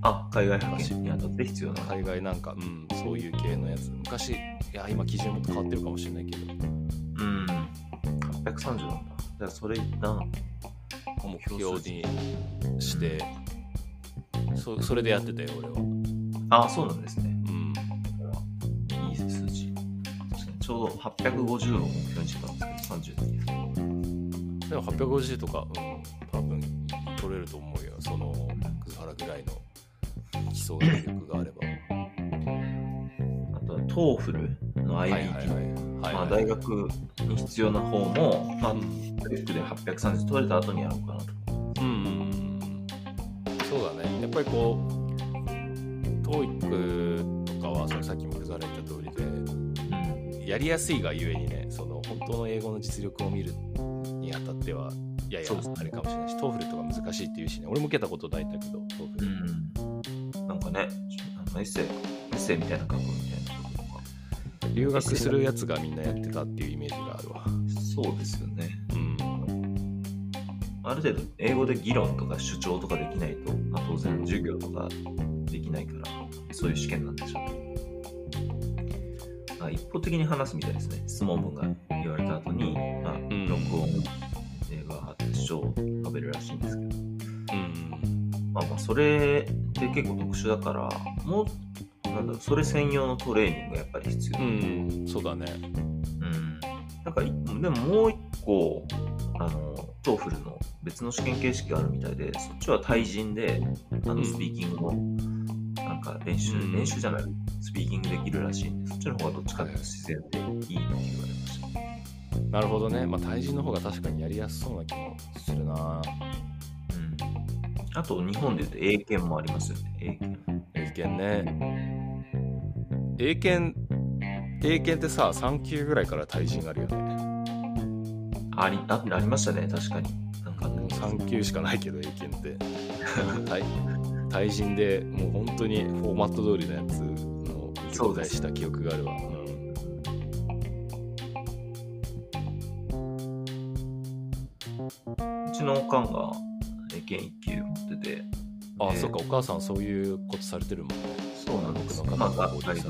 B: あ、海外派遣にあたって必要な。
A: 海外なんか、うん、そういう系のやつ昔いや今基準もっと変わってるかもしれないけど
B: うん。830なんだ。じゃあそれ一旦、
A: 目標にしてそそれでやってたよ俺は
B: あ、そうなんですね。
A: うん
B: いい数字。確かにちょうど850を目標にしてたんですけど、30でいいです。
A: でも850とか、うん、多分取れると思うよその葛原ぐらいの基礎能力があれば
B: あとは、 TOEFL の IBT。
A: はいはいはい
B: まあ、
A: はい
B: 大学に必要な方も、まあ、 TOEIC で830取れた後にやろうかなと。
A: うんそうだねやっぱりこう TOEIC とかはそのさっきも葛原言った通り
B: うん。
A: でやりやすいがゆえにねその本当の英語の実力を見るにあたってはいやいやあれかもしれないし TOEFL とか難しいっていうしね俺も受けたことないんだけど TOEFL
B: うん。なんかね、あのエッセイ、エッセイみたいな書くみたいな。
A: 留学するやつがみんなやってたっていうイメージがあるわ
B: そうですよね。
A: うん
B: ある程度、英語で議論とか主張とかできないと、まあ、当然授業とかできないから、そういう試験なんでしょうね。あ一方的に話すみたいですね。質問文が言われた後に、まあ、
A: ん
B: 録音では主張を述べるらしいんですけど、
A: うん
B: まあまあ、それって結構特殊だから、もう、なんだろう、それ専用のトレーニングがやっぱり必要。
A: うん、うん、そうだね
B: うん。なんかい、でももう一個、あの、 TOEFL の別の試験形式があるみたいで、そっちは対人で、あの、
A: うん
B: スピーキングを、なんか練習、
A: うん
B: 練習じゃない、スピーキングできるらしいんで、そっちの方がどっちかっていうと自然でいいって言われました。
A: なるほどねまあ対人の方が確かにやりやすそうな気もするな
B: うん。あと、日本で言うと英検もありますよね、英検。
A: 英検ね英検英検ってさ3級ぐらいから対人あるよね。
B: あり、あありましたね、確かに。なんか、
A: 3級しかないけど英検って。対 対人でもう本当にフォーマット通りのやつの受け答えした記憶があるわ、う
B: ちのおかんが英検1級持ってて、
A: あ、
B: で。
A: そっかお母さんそういうことされてるもんね
B: そうなんです
A: 僕の
B: まあ
A: 方
B: ガイ
A: る、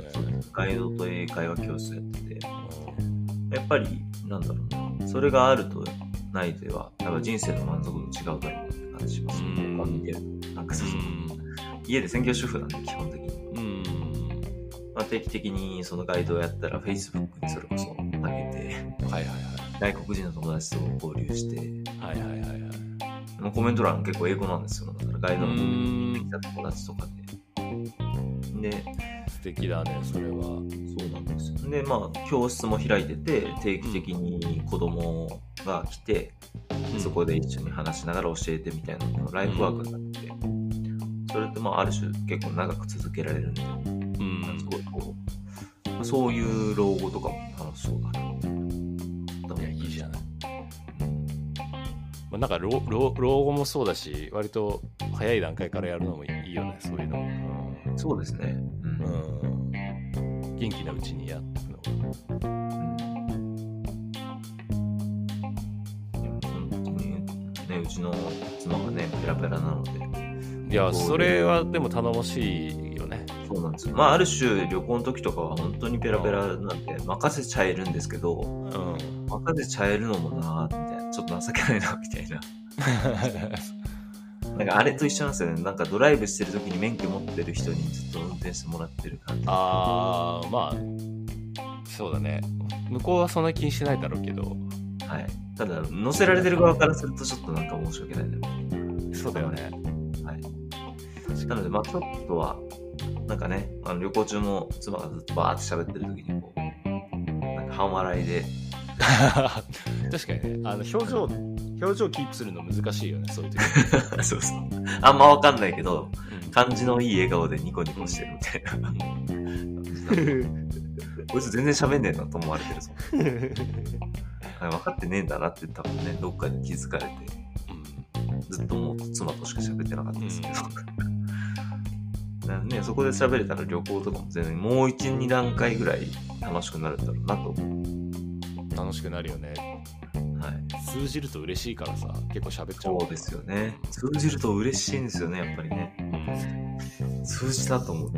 A: え
B: ガイドと英会話教室やってて、
A: ー
B: やっぱり、なんだろうな、それがあるとないでは、やっぱ人生の満足度違うだろうなって感じします。
A: うん
B: 他見てる。なんかそ家で専業主婦なんで、基本的に。
A: うん。
B: まあ、定期的にそのガイドをやったら、Facebook にそれこそ上げて、
A: はいはい
B: 外国人の友達と交流して、
A: はいはいはいはい。
B: コメント欄結構英語なんですよ。だからガイドの友達とかで。で、
A: 素敵だねそれは。
B: そうなんですよ。で、まあ、教室も開いてて、定期的に子供が来て、
A: うん。
B: そこで一緒に話しながら教えてみたいなのがライフワークになって。て、それってまあ、ある種結構長く続けられるんで、
A: うん。
B: すごいこう、そういう老後とかも楽しそうだな。って。
A: いやいいじゃない、まあ、なんか老老老後もそうだし割と早い段階からやるのもいいよねそういうのうん
B: そうですね。うん。
A: うん元気なうちにやっていくのが
B: いや本当にね、うちの妻がね、ペラペラなので、
A: いやそれはでも頼もしいよね
B: そうなんですよ。まあ、ある種、旅行の時とかは本当にペラペラなんで、任せちゃえるんですけど、
A: うん
B: 任せちゃえるのもなーみたいな、ちょっと情けないな、みたいな。なんかあれと一緒なんですよね。なんかドライブしてる時に免許持ってる人にずっと運転してもらってる感じ。
A: あーまあそうだね向こうはそんな気にしてないだろうけど
B: はい。ただ、乗せられてる側からするとちょっとなんか申し訳ないな、みたいな。
A: そうだよね
B: はい。なので、まあちょっとは、なんかね、あの旅行中も妻がずっとバーって喋ってる時にこう、なんか半笑いで、
A: 確かにねあの表情表情キープするの難しいよねそういう時
B: そうそう。あんまわかんないけど、
A: うん
B: 感じのいい笑顔でニコニコしてるみたいな。こいつ全然喋んねえなと思われてるぞ。はい分かってねえんだなって多分ね、どっかで気づかれて、ずっともう妻としか喋ってなかったですけど。ね、そこで喋れたら旅行とかも全然もう1、2段階ぐらい楽しくなるんだろうなと。
A: 楽しくなるよね
B: はい。
A: す通じると嬉しいからさ結構喋っちゃう
B: そうですよね。通じると嬉しいんですよね、やっぱりね。通じたと思う。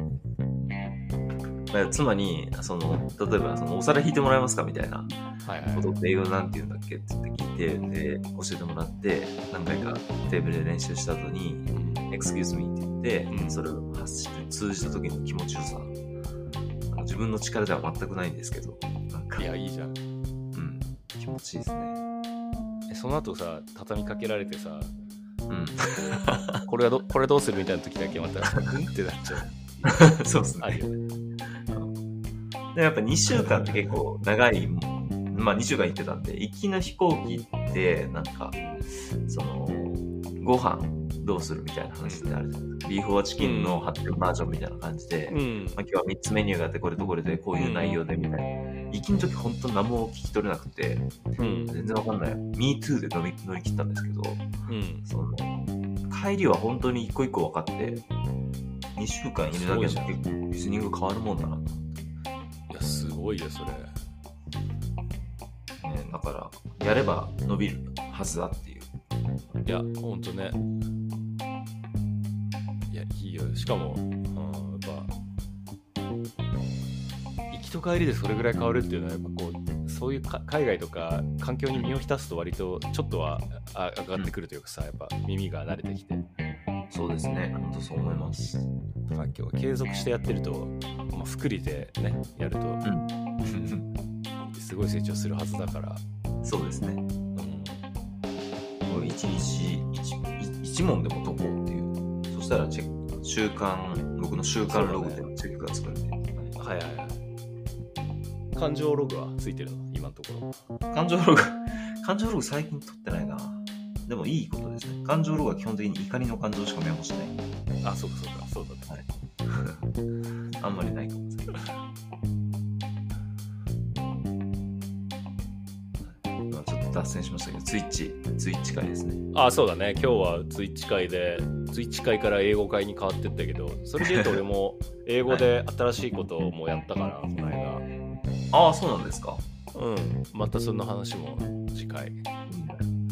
B: だからつまり、その、例えば、その、お皿引いてもらえますかみたいなことって英語でなんて言うんだっけって言って聞いて、で、教えてもらって、何回かテーブルで練習した後に、excuse me って言って、
A: うん
B: それを発して通じた時の気持ちよさ。自分の力では全くないんですけど、なんか、
A: いやいいじゃん
B: うん、気持ちいいですね。
A: えその後さ畳みかけられてさ
B: うん。
A: これはどこれどうするみたいな時だけまたうんってなっちゃう
B: そうですね。
A: あるよね
B: でやっぱ2週間って結構長い、まあ2週間行ってたんで、行きの飛行機って、なんか、その、ご飯どうするみたいな話ってあるじゃないですか。ビーフォアチキンの発展バージョンみたいな感じで、
A: うん
B: まあ、今日は3つメニューがあって、これとこれでこういう内容でみたいな。行きの時本当何も聞き取れなくて、
A: うん
B: 全然わかんない。Me too で乗り乗り切ったんですけど、
A: うん
B: その、帰りは本当に一個一個分かって、2週間いるだけで結構リスニング変わるもんだなと。
A: いやすごいよそれ
B: ね、だから、やれば伸びるはずだっていう。
A: いやほんとねいやいいよしかも、うん、やっぱ行きと帰りでそれぐらい変わるっていうのはやっぱこうそういうか海外とか環境に身を浸すと割とちょっとはあ上がってくるというかさやっぱ耳が慣れてきて
B: そうですね、本当そう思います。
A: 環境継続してやってると、まあ、福利でねやると
B: うん。
A: すごい成長するはずだから、
B: そうですね。
A: うん、
B: もう一日一一問でも解こうっていう。そしたらチェック、週間、僕の週間ログでチェックが作れて、
A: はいはいはい感情ログはついてるの？今のところ
B: 感情ログ、感情ログ最近取ってないな。でもいいことですね。感情ログは基本的に怒りの感情しかメモしない。
A: あそうかそうかそうだね
B: あんまりないかもしれない。まあちょっと脱線しましたけど、ツイッチ、ツイッチ会ですね。
A: あそうだね今日はツイッチ会でツイッチ会から英語会に変わってったけどそれで言うと俺も英語で新しいことをもうやったからこの間
B: ああ、そうなんですか。
A: うんまたその話も次回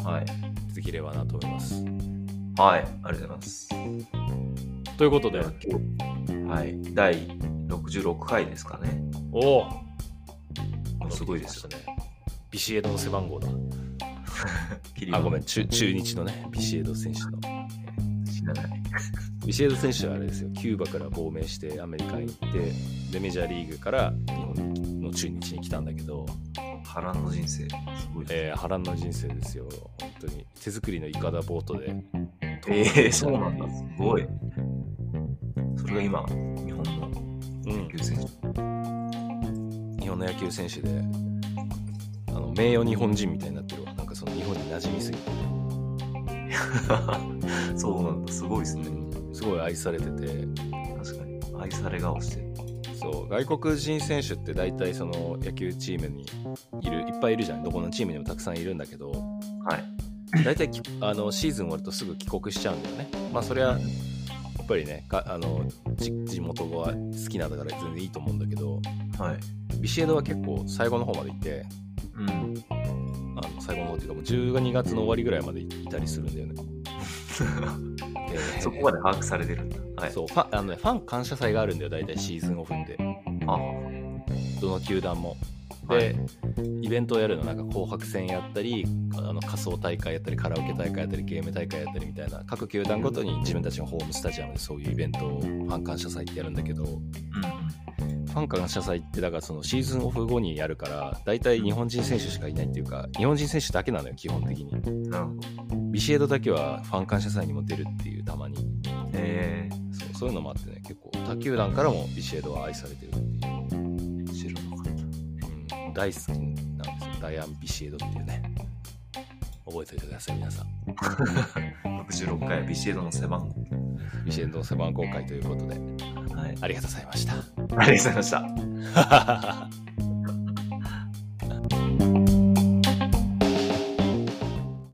B: はい。
A: できればなと思います
B: はい、ありがとうございます。
A: ということで
B: はい、第66回ですかね。
A: おお
B: すごいですよ。
A: ねビシエドの背番号だ
B: キリ
A: あごめん中中日のねビシエド選手の
B: 知らない。
A: ビシエド選手はあれですよキューバから亡命してアメリカに行ってでメジャーリーグから日本の中日に来たんだけど
B: 波乱の人生。すごいです。
A: えー波乱の人生ですよ本当に手作りのイカダボートで
B: ええそうなんだ。すごい。それが今、日本の
A: うん
B: 野球選手。
A: 日本の野球選手であの名誉日本人みたいになってるわなんかその日本に馴染みすぎて、
B: そうなんだ。すごいですね。
A: すごい愛されてて
B: 確かに。愛され顔してる。
A: そう外国人選手って大体その野球チームにいるいっぱいいるじゃんどこのチームにもたくさんいるんだけど
B: はい。
A: 大体きあのシーズン終わるとすぐ帰国しちゃうんだよねまあそれはやっぱりねかあの地地元が好きなんだから全然いいと思うんだけど
B: はい。
A: ビシエドは結構最後の方まで行って
B: うん。
A: あの最後の方っていうかもう12月の終わりぐらいまでいたりするんだよね で
B: そこまで把握されてるんだ。はい。
A: そうファンあの、ね、ファン感謝祭があるんだよ大体シーズンオフで
B: あ
A: どの球団も
B: は
A: で、
B: い
A: イベントをやるのなんか紅白戦やったりあの仮装大会やったりカラオケ大会やったりゲーム大会やったりみたいな各球団ごとに自分たちのホームスタジアムでそういうイベントをファン感謝祭ってやるんだけどフ
B: うん。
A: ァン感謝祭ってだからそのシーズンオフ後にやるから大体日本人選手しかいないっていうか日本人選手だけなのよ基本的に。
B: うん。
A: ビシエドだけはファン感謝祭にも出るっていうたまに。
B: え。
A: そうそういうのもあってね結構他球団からもビシエドは愛されてるっていう。
B: ー、知らなかっ
A: うん大好きなんですよ。ダイアン・ビシエドっていうね。覚えておいてください皆さん。
B: た。66回はビシエドの背番号。
A: ビシエドの背番号会ということで
B: はい。
A: ありがとうございました
B: ありがとうございました。